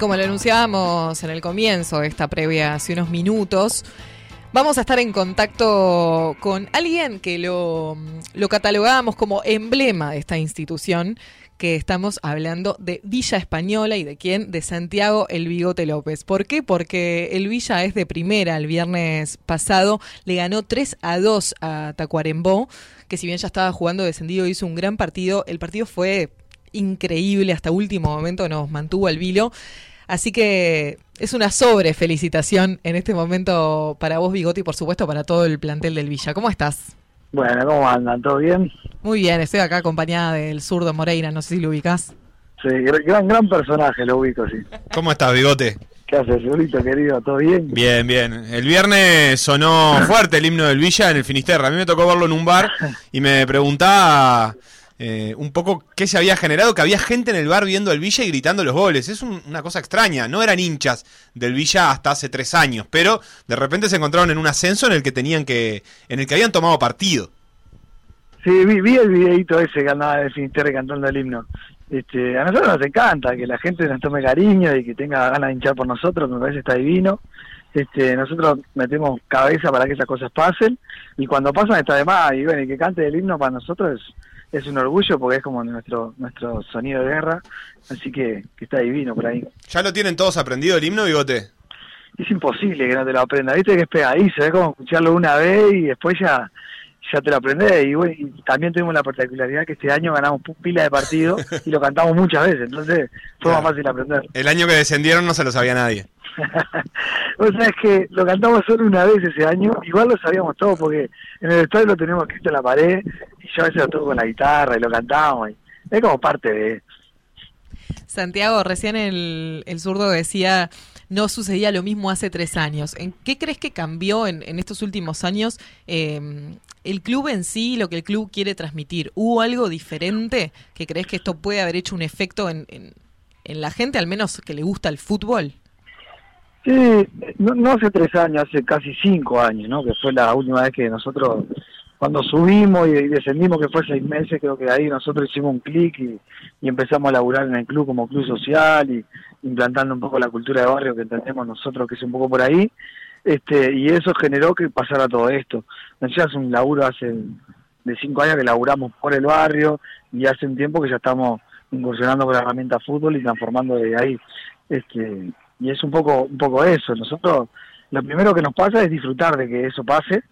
como lo anunciábamos en el comienzo de esta previa hace unos minutos, vamos a estar en contacto con alguien que lo, lo catalogábamos como emblema de esta institución, que estamos hablando de Villa Española y de quién, de Santiago El Bigote López. ¿Por qué? Porque el Villa es de primera. El viernes pasado le ganó 3 a 2 a Tacuarembó, que si bien ya estaba jugando descendido, hizo un gran partido. El partido fue increíble, hasta último momento nos mantuvo al vilo. Así que es una sobre felicitación en este momento para vos, Bigote, y por supuesto para todo el plantel del Villa. ¿Cómo estás? Bueno, ¿cómo andan? ¿Todo bien? Muy bien, estoy acá acompañada del zurdo Moreira, no sé si lo ubicás. Sí, gran, gran personaje, lo ubico, sí. ¿Cómo estás, Bigote? ¿Qué haces, Zurito, querido? ¿Todo bien? Bien, bien. El viernes sonó fuerte el himno del Villa en el Finisterra. A mí me tocó verlo en un bar y me preguntaba eh, un poco qué se había generado, que había gente en el bar viendo el Villa y gritando los goles. Es una cosa extraña. No eran hinchas del Villa hasta hace tres años, pero de repente se encontraron en un ascenso en el que tenían que, en el que habían tomado partido. Sí, vi, el videito ese que andaba de Finisterre cantando el himno. Este, a nosotros nos encanta que la gente nos tome cariño y que tenga ganas de hinchar por nosotros, me parece está divino. Este, nosotros metemos cabeza para que esas cosas pasen y cuando pasan está de más y bueno, y que cante el himno para nosotros es, es un orgullo porque es como nuestro nuestro sonido de guerra, así que, está divino por ahí. ¿Ya lo tienen todos aprendido el himno, Bigote? Es imposible que no te lo aprenda, viste que es pegadizo, es como escucharlo una vez y después ya ya te lo aprendés y, bueno, y también tuvimos la particularidad que este año ganamos pila de partidos y lo cantamos muchas veces, entonces fue más fácil aprender. El año que descendieron no se lo sabía nadie. o sea, es que lo cantamos solo una vez ese año, igual lo sabíamos todo porque en el estadio lo tenemos escrito en la pared y yo a veces lo toco con la guitarra y lo cantamos y es como parte de... Santiago, recién el, el zurdo decía no sucedía lo mismo hace tres años. ¿En qué crees que cambió en, en estos últimos años eh, el club en sí, lo que el club quiere transmitir? ¿Hubo algo diferente que crees que esto puede haber hecho un efecto en, la gente, al menos que le gusta el fútbol? Sí, no, no, hace tres años, hace casi cinco años, ¿no? Que fue la última vez que nosotros, cuando subimos y, descendimos, que fue seis meses, creo que ahí nosotros hicimos un clic y, empezamos a laburar en el club como club social y implantando un poco la cultura de barrio que entendemos nosotros que es un poco por ahí. Este, y eso generó que pasara todo esto. Hace un laburo hace de cinco años que laburamos por el barrio y hace un tiempo que ya estamos incursionando con la herramienta fútbol y transformando de ahí. Este, y es un poco un poco eso nosotros lo primero que nos pasa es disfrutar de que eso pase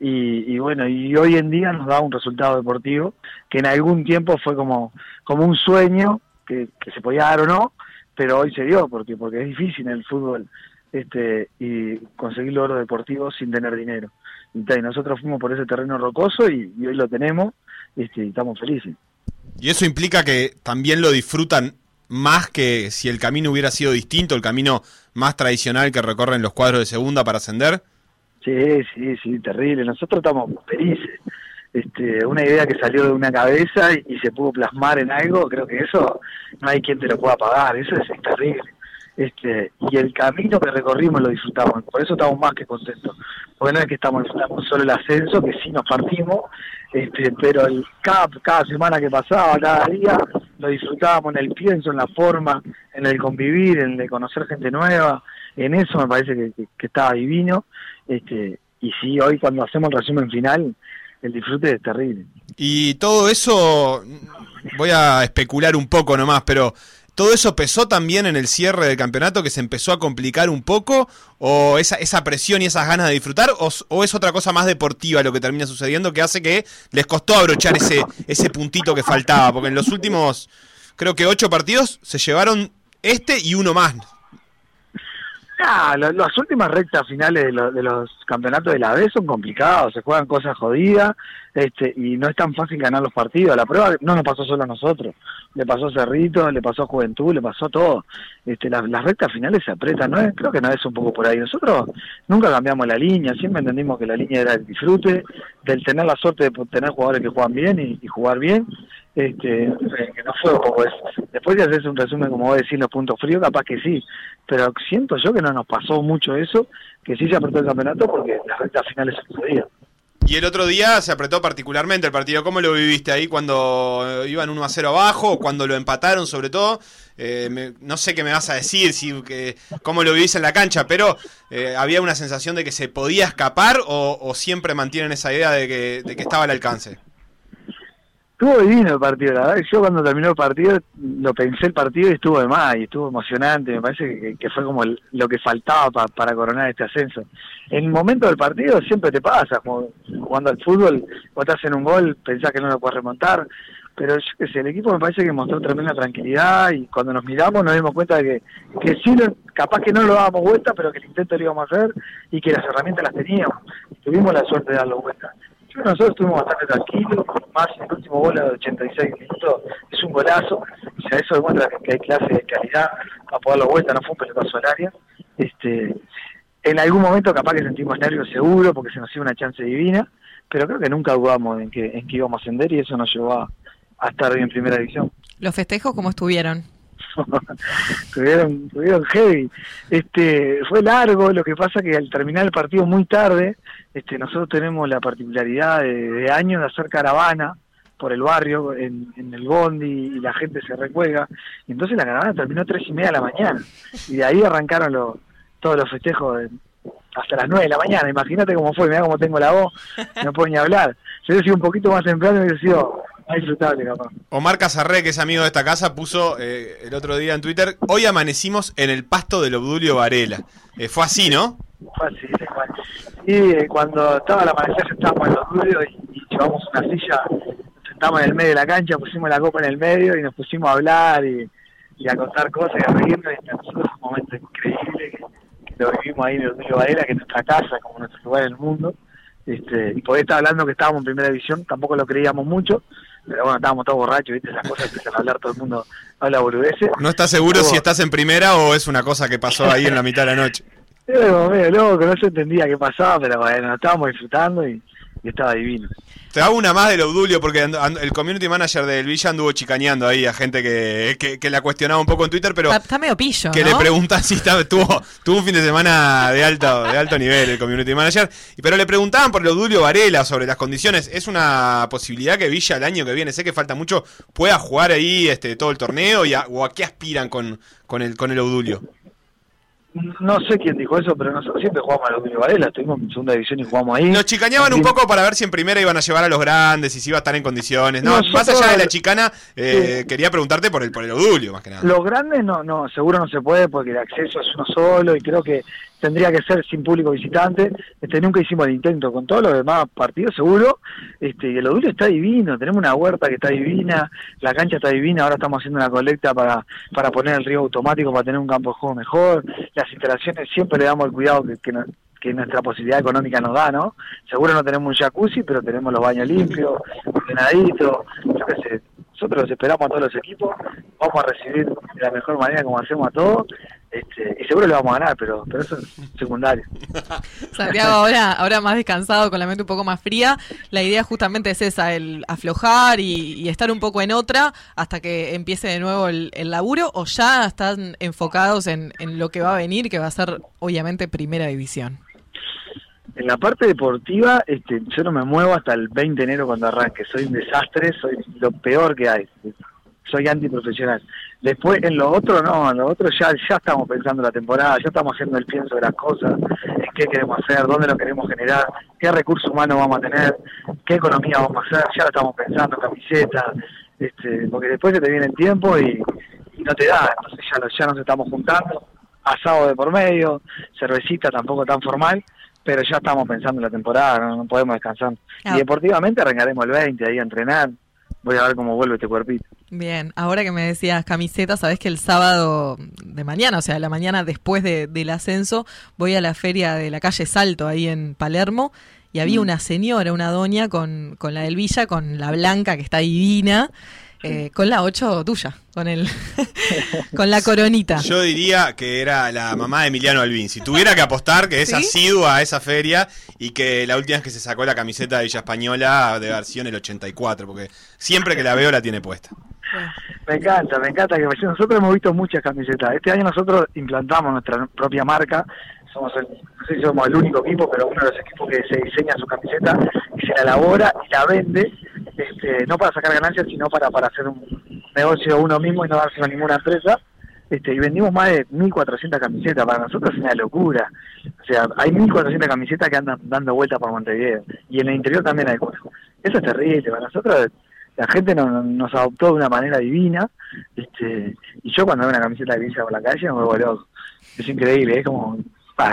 y, bueno y hoy en día nos da un resultado deportivo que en algún tiempo fue como como un sueño que, que se podía dar o no pero hoy se dio porque porque es difícil en el fútbol este y conseguir logros deportivos sin tener dinero y, nosotros fuimos por ese terreno rocoso y, y hoy lo tenemos este, y estamos felices y eso implica que también lo disfrutan más que si el camino hubiera sido distinto, el camino más tradicional que recorren los cuadros de segunda para ascender? Sí, sí, sí, terrible. Nosotros estamos felices. Este, una idea que salió de una cabeza y, se pudo plasmar en algo, creo que eso no hay quien te lo pueda pagar, eso es, terrible. Este, y el camino que recorrimos lo disfrutamos, por eso estamos más que contentos. Porque no es que estamos disfrutando solo el ascenso, que sí nos partimos, este, pero el, cada, cada semana que pasaba, cada día, lo disfrutábamos en el pienso, en la forma, en el convivir, en el conocer gente nueva, en eso me parece que, estaba divino. Este, y sí, hoy cuando hacemos el resumen final, el disfrute es terrible. Y todo eso, voy a especular un poco nomás, pero ¿Todo eso pesó también en el cierre del campeonato que se empezó a complicar un poco? ¿O esa, esa presión y esas ganas de disfrutar? O, ¿O, es otra cosa más deportiva lo que termina sucediendo que hace que les costó abrochar ese, ese puntito que faltaba? Porque en los últimos, creo que ocho partidos, se llevaron este y uno más. Ah, lo, las últimas rectas finales de, lo, de, los campeonatos de la B son complicados, se juegan cosas jodidas este, y no es tan fácil ganar los partidos. La prueba no nos pasó solo a nosotros, le pasó a Cerrito, le pasó a Juventud, le pasó todo. Este, la, las rectas finales se apretan, ¿no? creo que no es un poco por ahí. Nosotros nunca cambiamos la línea, siempre entendimos que la línea era el disfrute, del tener la suerte de tener jugadores que juegan bien y, y jugar bien este, que no fue poco eso. Después de hacerse un resumen, como vos decís, los puntos fríos, capaz que sí, pero siento yo que no nos pasó mucho eso, que sí se apretó el campeonato porque las rectas finales se sucedían. Y el otro día se apretó particularmente el partido. ¿Cómo lo viviste ahí cuando iban 1 a 0 abajo o cuando lo empataron sobre todo? Eh, no sé qué me vas a decir, si, que, cómo lo vivís en la cancha, pero eh, ¿había una sensación de que se podía escapar o, siempre mantienen esa idea de que, de que estaba al alcance? Estuvo divino el partido, la verdad. Yo cuando terminó el partido, lo pensé el partido y estuvo de más, y estuvo emocionante. Me parece que, fue como lo que faltaba para coronar este ascenso. En el momento del partido siempre te pasa, como, cuando al fútbol, cuando te hacen un gol, pensás que no lo puedes remontar. Pero yo qué sé, el equipo me parece que mostró tremenda tranquilidad y cuando nos miramos nos dimos cuenta de que, que sí, capaz que no lo dábamos vuelta, pero que el intento lo íbamos a hacer y que las herramientas las teníamos. Tuvimos la suerte de darlo vuelta nosotros estuvimos bastante tranquilos, más el último gol de 86 minutos es un golazo, o sea, eso demuestra que hay clase de calidad para poder darlo vuelta, no fue un pelotazo al. Este, en algún momento capaz que sentimos nervios seguro porque se nos dio una chance divina, pero creo que nunca dudamos en que, en que íbamos a ascender y eso nos llevó a, estar bien en primera división. ¿Los festejos cómo estuvieron? estuvieron, estuvieron heavy. Este, fue largo, lo que pasa que al terminar el partido muy tarde, este, nosotros tenemos la particularidad de, años de hacer caravana por el barrio, en, el bondi, y la gente se recuelga. Y entonces la caravana terminó tres y media de la mañana. Y de ahí arrancaron todos los festejos hasta las nueve de la mañana. Imagínate cómo fue, mira cómo tengo la voz, no puedo ni hablar. Si hubiera sido un poquito más temprano, hubiera sido disfrutable, capaz. Omar Casarré, que es amigo de esta casa, puso eh, el otro día en Twitter, hoy amanecimos en el pasto del Obdulio Varela. Eh, fue así, ¿no? Fue así, Sí, eh, cuando estaba la amanecer estábamos en el Obdulio y, llevamos una silla, nos sentamos en el medio de la cancha, pusimos la copa en el medio y nos pusimos a hablar y, a contar cosas y a reírnos. Y nosotros un momento increíble que, lo vivimos ahí en el Obdulio Varela, que es nuestra casa, como nuestro lugar en el mundo. Este, y poder estar hablando que estábamos en primera división, tampoco lo creíamos mucho, pero bueno, estábamos todos borrachos, ¿viste? Esas cosas empiezan a hablar, todo el mundo habla boludeces. ¿No estás seguro si estás en primera o es una cosa que pasó ahí en la mitad de la noche? Era medio loco, no se entendía qué pasaba, pero bueno, estábamos disfrutando y estaba divino. Te hago una más del Obdulio, porque el community manager del Villa anduvo chicaneando ahí a gente que, que, la cuestionaba un poco en Twitter, pero. Está, medio pillo. Que le preguntan si está, tuvo, tuvo un fin de semana de alto, de alto nivel el community manager. Pero le preguntaban por el Obdulio Varela sobre las condiciones. ¿Es una posibilidad que Villa el año que viene, sé que falta mucho, pueda jugar ahí este todo el torneo? Y ¿O a qué aspiran con, con, el, con el Obdulio? No sé quién dijo eso, pero nosotros siempre jugamos a los Varela, estuvimos en segunda división y jugamos ahí. Nos chicañaban un poco para ver si en primera iban a llevar a los grandes y si iba a estar en condiciones. No, más allá de la chicana, eh, quería preguntarte por el por el Odulio, más que nada. Los grandes no, no, seguro no se puede porque el acceso es uno solo y creo que tendría que ser sin público visitante. Este, nunca hicimos el intento con todos los demás partidos, seguro. Este, el Odulio está divino, tenemos una huerta que está divina, la cancha está divina, ahora estamos haciendo una colecta para, para poner el río automático para tener un campo de juego mejor. Las instalaciones siempre le damos el cuidado que, que, nuestra posibilidad económica nos da, ¿no? Seguro no tenemos un jacuzzi, pero tenemos los baños limpios, ordenaditos, yo qué sé. Nosotros los esperamos a todos los equipos, vamos a recibir de la mejor manera como hacemos a todos este, y seguro le vamos a ganar, pero, pero eso es secundario. Santiago, ahora, ahora más descansado, con la mente un poco más fría, la idea justamente es esa, el aflojar y, estar un poco en otra hasta que empiece de nuevo el, laburo, o ya están enfocados en, en lo que va a venir, que va a ser obviamente primera división. En la parte deportiva, este, yo no me muevo hasta el 20 de enero cuando arranque. Soy un desastre, soy lo peor que hay. Soy antiprofesional. Después, en lo otro, no, en lo otro ya, ya estamos pensando la temporada, ya estamos haciendo el pienso de las cosas, en qué queremos hacer, dónde lo queremos generar, qué recursos humanos vamos a tener, qué economía vamos a hacer, ya lo estamos pensando, camiseta, este, porque después se te viene el tiempo y, no te da, entonces ya, ya nos estamos juntando, asado de por medio, cervecita tampoco tan formal, pero ya estamos pensando en la temporada, no, podemos descansar. Y deportivamente arrancaremos el 20 ahí a entrenar, voy a ver cómo vuelve este cuerpito. Bien, ahora que me decías camiseta, sabes que el sábado de mañana, o sea, la mañana después del ascenso, voy a la feria de la calle Salto ahí en Palermo y había mm. una señora, una doña con, con la del Villa, con la blanca que está divina. Eh, con la 8 tuya, con el con la coronita. Yo diría que era la mamá de Emiliano Albín. Si tuviera que apostar que es asidua a esa feria y que la última vez que se sacó la camiseta de Villa Española de versión el 84, porque siempre que la veo la tiene puesta. Me encanta, me encanta que nosotros hemos visto muchas camisetas. Este año nosotros implantamos nuestra propia marca. Somos el, no sé si somos el único equipo, pero uno de los equipos que se diseña su camiseta y se la elabora y la vende, este, no para sacar ganancias, sino para, para hacer un negocio uno mismo y no dárselo a ninguna empresa. Este, y vendimos más de 1.400 camisetas, para nosotros es una locura. O sea, hay 1.400 camisetas que andan dando vueltas por Montevideo, y en el interior también hay cosas. Eso es terrible, para nosotros la gente nos adoptó de una manera divina, este, y yo cuando veo una camiseta de Villa por la calle me vuelvo loco. Es increíble, es como,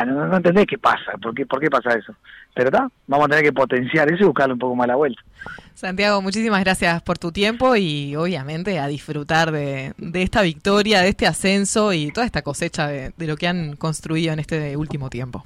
no, entendés qué pasa, por qué, por qué pasa eso. Pero está, vamos a tener que potenciar eso y buscarle un poco más la vuelta. Santiago, muchísimas gracias por tu tiempo y obviamente a disfrutar de, esta victoria, de este ascenso y toda esta cosecha de, de lo que han construido en este último tiempo.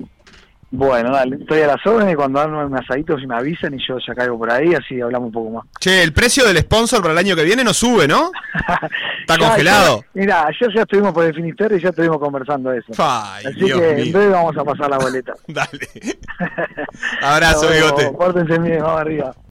Bueno, dale, estoy a las órdenes cuando dan un asadito si me avisan y yo ya caigo por ahí, así hablamos un poco más. Che, el precio del sponsor para el año que viene no sube, ¿no? Está congelado. mira, ya estuvimos por el Finisterre y ya estuvimos conversando eso. así que en breve vamos a pasar la boleta. dale. Abrazo, bigote. Pórtense bien, vamos arriba.